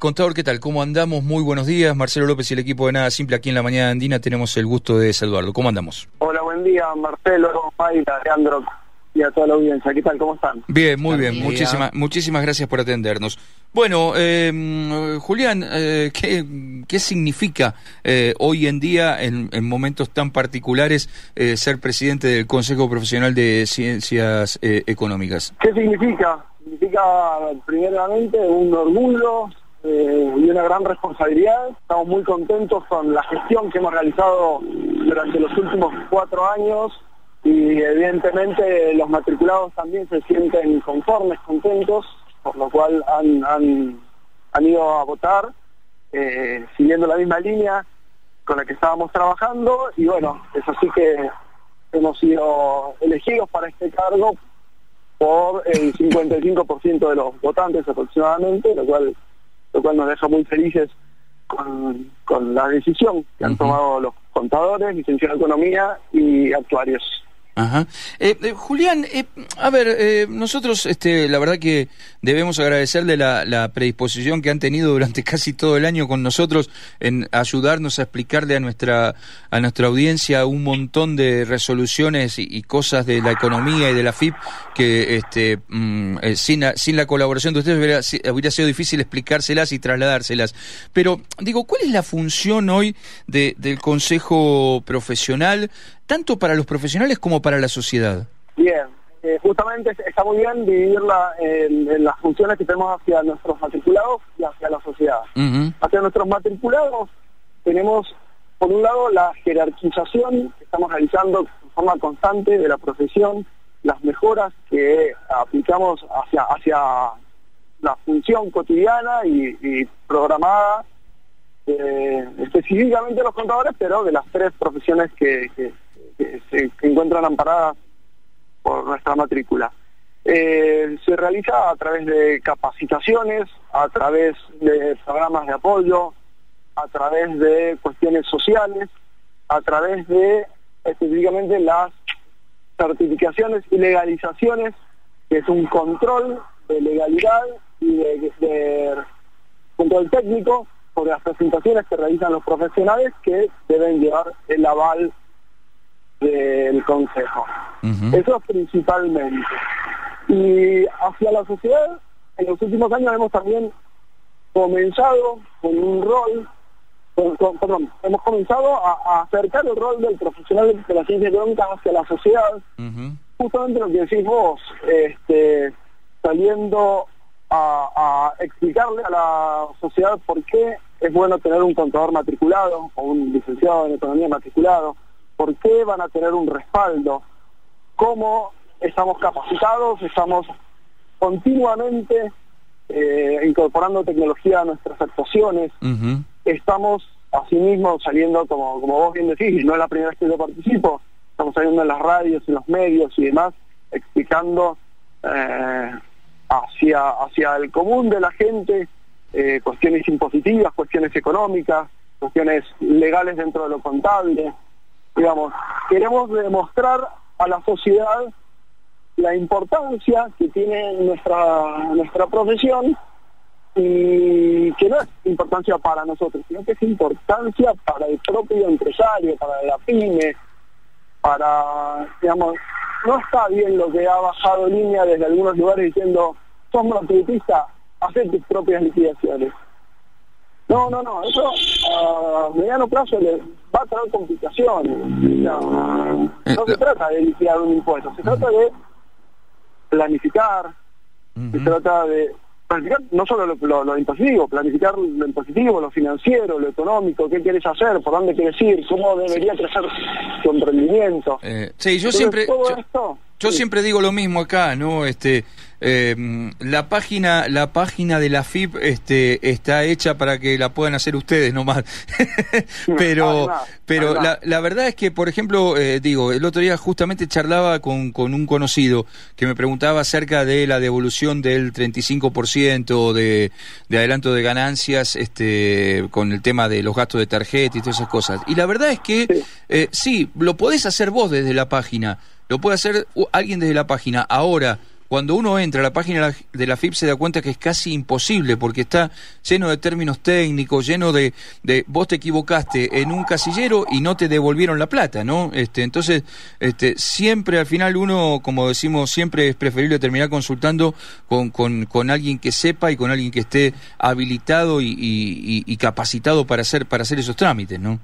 Contador, ¿qué tal? ¿Cómo andamos? Muy buenos días. Marcelo López y el equipo de Nada Simple aquí en la mañana andina. Tenemos el gusto de Eduardo. ¿Cómo andamos? Hola, buen día, Marcelo, Mayra, Leandro y a toda la audiencia. ¿Qué tal? ¿Cómo están? Bien, muy bien. Muchísimas, muchísimas gracias por atendernos. Bueno, eh, Julián, eh, ¿qué, ¿qué, significa eh, hoy en día, en, en momentos tan particulares, eh, ser presidente del Consejo Profesional de Ciencias eh, Económicas? ¿Qué significa? Significa, primeramente, un orgullo eh, y una gran responsabilidad. Estamos muy contentos con la gestión que hemos realizado durante los últimos cuatro años y evidentemente los matriculados también se sienten conformes, contentos, por lo cual han, han, han ido a votar eh, siguiendo la misma línea con la que estábamos trabajando y bueno, es así que hemos sido elegidos para este cargo por el 55% de los votantes aproximadamente, lo cual lo cual nos deja muy felices con, con la decisión que han tomado los contadores, licenciados de Economía y actuarios. Ajá. Eh, eh, Julián, eh, a ver, eh, nosotros, este, la verdad que debemos agradecerle la, predisposición que han tenido durante casi todo el año con nosotros en ayudarnos a explicarle a nuestra a nuestra audiencia un montón de resoluciones y, cosas de la economía y de la FIP que, este, mm, eh, sin, sin la colaboración de ustedes hubiera, sido difícil explicárselas y trasladárselas. Pero digo, ¿cuál es la función hoy de, del Consejo Profesional? Tanto para los profesionales como para la sociedad. Bien, eh, justamente está muy bien dividirla en, en, las funciones que tenemos hacia nuestros matriculados y hacia la sociedad. Uh -huh. Hacia nuestros matriculados tenemos, por un lado, la jerarquización que estamos realizando de forma constante de la profesión, las mejoras que aplicamos hacia, hacia la función cotidiana y, y programada eh, específicamente los contadores, pero de las tres profesiones que, que se encuentran amparadas por nuestra matrícula. Eh, se realiza a través de capacitaciones, a través de programas de apoyo, a través de cuestiones sociales, a través de específicamente las certificaciones y legalizaciones, que es un control de legalidad y de, de control técnico sobre las presentaciones que realizan los profesionales que deben llevar el aval del Consejo. Uh -huh. Eso principalmente. Y hacia la sociedad, en los últimos años hemos también comenzado con un rol, con, con, perdón, hemos comenzado a, a, acercar el rol del profesional de la ciencia económica hacia la sociedad, uh -huh. justamente lo que decís vos, este, saliendo a, a explicarle a la sociedad por qué es bueno tener un contador matriculado o un licenciado en economía matriculado, por qué van a tener un respaldo, cómo estamos capacitados, estamos continuamente eh, incorporando tecnología a nuestras actuaciones, uh -huh. estamos asimismo saliendo, como, como vos bien decís, no es la primera vez que yo participo, estamos saliendo en las radios, en los medios y demás, explicando eh, hacia, hacia el común de la gente eh, cuestiones impositivas, cuestiones económicas, cuestiones legales dentro de lo contable, digamos, queremos demostrar a la sociedad la importancia que tiene nuestra nuestra profesión y que no es importancia para nosotros, sino que es importancia para el propio empresario, para la pyme, para, digamos, no está bien lo que ha bajado línea desde algunos lugares diciendo, sos monotributista, haz tus propias liquidaciones. No, no, no, eso a mediano plazo le va a traer complicaciones. No, no se trata de liquidar un impuesto, se trata de planificar, se trata de planificar no solo lo, lo, lo, impositivo, planificar lo impositivo, lo financiero, lo económico, qué quieres hacer, por dónde quieres ir, cómo debería crecer tu emprendimiento. Eh, sí, yo siempre... Yo, esto, yo sí. siempre digo lo mismo acá, ¿no? Este, eh, la página la página de la FIP este, está hecha para que la puedan hacer ustedes nomás. Pero no, pero no. La, la, verdad es que por ejemplo eh, digo el otro día justamente charlaba con, con un conocido que me preguntaba acerca de la devolución del 35% de, de adelanto de ganancias este con el tema de los gastos de tarjeta y todas esas cosas. Y la verdad es que sí, eh, sí lo podés hacer vos desde la página. Lo puede hacer alguien desde la página. Ahora cuando uno entra a la página de la FIP se da cuenta que es casi imposible porque está lleno de términos técnicos, lleno de, de vos te equivocaste en un casillero y no te devolvieron la plata, ¿no? Este, entonces, este, siempre al final uno, como decimos, siempre es preferible terminar consultando con, con, con alguien que sepa y con alguien que esté habilitado y, capacitado para hacer, para hacer esos trámites, ¿no?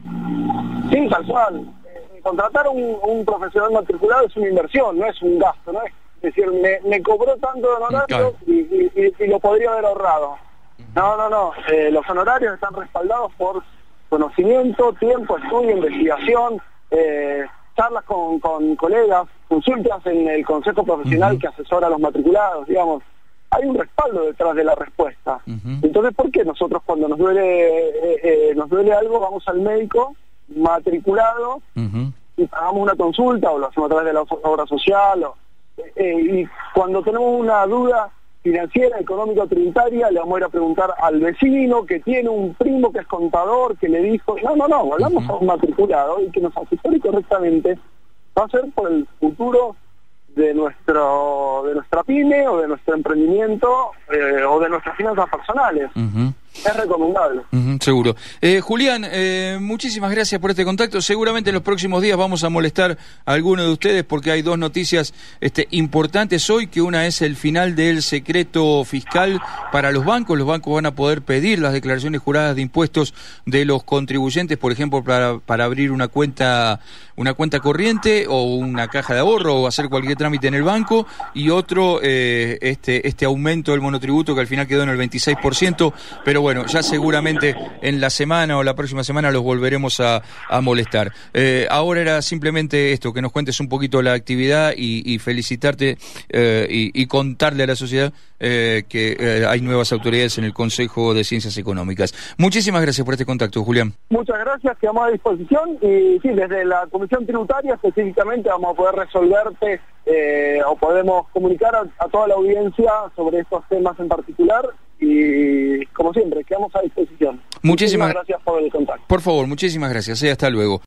Sí, tal cual. Eh, contratar un, un profesional matriculado es una inversión, no es un gasto, ¿no? Decir, me, me cobró tanto de honorarios y, y, lo podría haber ahorrado. No, no, no. Eh, los honorarios están respaldados por conocimiento, tiempo, estudio, investigación, eh, charlas con, con colegas, consultas en el consejo profesional que asesora a los matriculados, digamos. Hay un respaldo detrás de la respuesta. Entonces, ¿por qué nosotros cuando nos duele eh, nos duele algo vamos al médico matriculado y pagamos una consulta o lo hacemos a través de la obra social o, y cuando tenemos una duda financiera, económica, tributaria, le vamos a ir a preguntar al vecino que tiene un primo que es contador, que le dijo, no, no, no, hablamos a un matriculado y que nos asesore correctamente, va a ser por el futuro de nuestro de nuestra pyme o de nuestro emprendimiento eh, o de nuestras finanzas personales. Es recomendable. seguro. Eh, Julián, eh, muchísimas gracias por este contacto. Seguramente en los próximos días vamos a molestar a alguno de ustedes porque hay dos noticias este, importantes hoy, que una es el final del secreto fiscal para los bancos. Los bancos van a poder pedir las declaraciones juradas de impuestos de los contribuyentes, por ejemplo, para, para abrir una cuenta, una cuenta corriente o una caja de ahorro o hacer cualquier trámite en el banco. Y otro, eh, este, este aumento del monotributo que al final quedó en el 26%, pero bueno, ya seguramente en la semana o la próxima semana los volveremos a, molestar. Eh, ahora era simplemente esto, que nos cuentes un poquito la actividad y, felicitarte eh, y, contarle a la sociedad eh, que hay nuevas autoridades en el Consejo de Ciencias Económicas. Muchísimas gracias por este contacto, Julián. Muchas gracias, quedamos a disposición y sí, desde la Comisión Tributaria específicamente vamos a poder resolverte o podemos comunicar a toda la audiencia sobre estos temas en particular y como siempre, quedamos a disposición. Muchísimas, gracias por el contacto. Por favor, muchísimas gracias. y hasta luego.